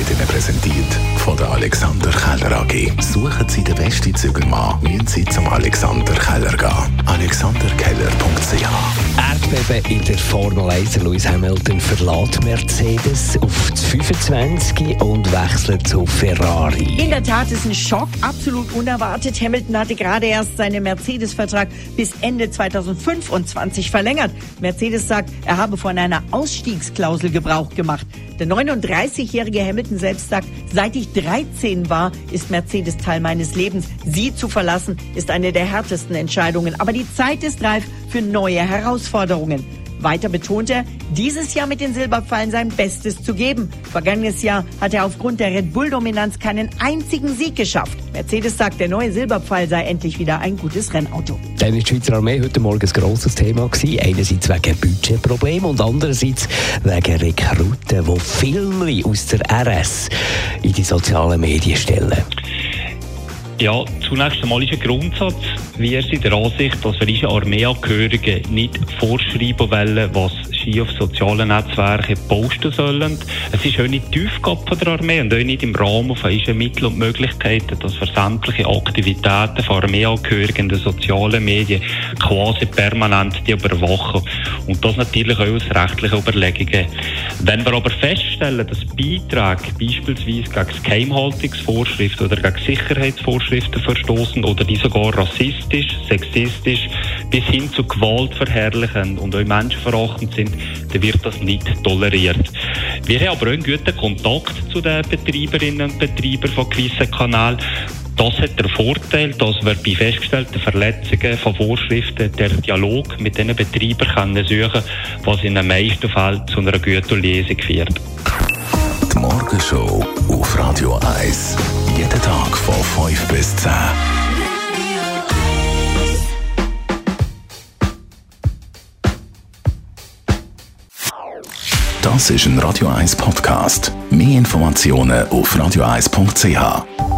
wird Ihnen präsentiert von der Alexander Keller AG. Suchen Sie den besten Zügelmann, müssen Sie zum Alexander Keller gehen. alexanderkeller.ch Erdbeben in der Formel 1. Lewis Hamilton verlässt Mercedes auf das 25 und wechselt zu Ferrari. In der Tat ist ein Schock, absolut unerwartet. Hamilton hatte gerade erst seinen Mercedes-Vertrag bis Ende 2025 verlängert. Mercedes sagt, er habe von einer Ausstiegsklausel Gebrauch gemacht. Der 39-jährige Hamilton selbst sagt, seit ich 13 war, ist Mercedes Teil meines Lebens. Sie zu verlassen ist eine der härtesten Entscheidungen. Aber die Zeit ist reif für neue Herausforderungen. Weiter betont er, dieses Jahr mit den Silberpfeilen sein Bestes zu geben. Vergangenes Jahr hat er aufgrund der Red Bull-Dominanz keinen einzigen Sieg geschafft. Mercedes sagt, der neue Silberpfeil sei endlich wieder ein gutes Rennauto. Dann ist die Schweizer Armee heute Morgen ein grosses Thema gewesen. Einerseits wegen Budgetproblemen und andererseits wegen Rekruten, die Filme aus der RS in die sozialen Medien stellen. Ja, zunächst einmal ist ein Grundsatz. Wir sind der Ansicht, dass wir Armeeangehörigen nicht vorschreiben wollen, was Ski auf sozialen Netzwerken posten sollen. Es ist auch nicht die Aufgabe der Armee und auch nicht im Rahmen von unseren Mitteln und Möglichkeiten, dass wir sämtliche Aktivitäten von Armeeangehörigen in den sozialen Medien quasi permanent die überwachen. Und das natürlich auch aus rechtlichen Überlegungen. Wenn wir aber feststellen, dass Beiträge beispielsweise gegen Geheimhaltungsvorschriften oder gegen Sicherheitsvorschriften verstoßen oder die sogar rassistisch, sexistisch bis hin zu gewaltverherrlichend und auch menschenverachtend sind, dann wird das nicht toleriert. Wir haben aber auch einen guten Kontakt zu den Betreiberinnen und Betreibern von gewissen Kanälen. Das hat den Vorteil, dass wir bei festgestellten Verletzungen von Vorschriften der Dialog mit diesen Betreibern können suchen was in den meisten Fällen zu einer guten Lesung führt. Die Morgenshow auf Radio 1. Jeden Tag von 5 bis 10. Das ist ein Radio 1 Podcast. Mehr Informationen auf radio1.ch.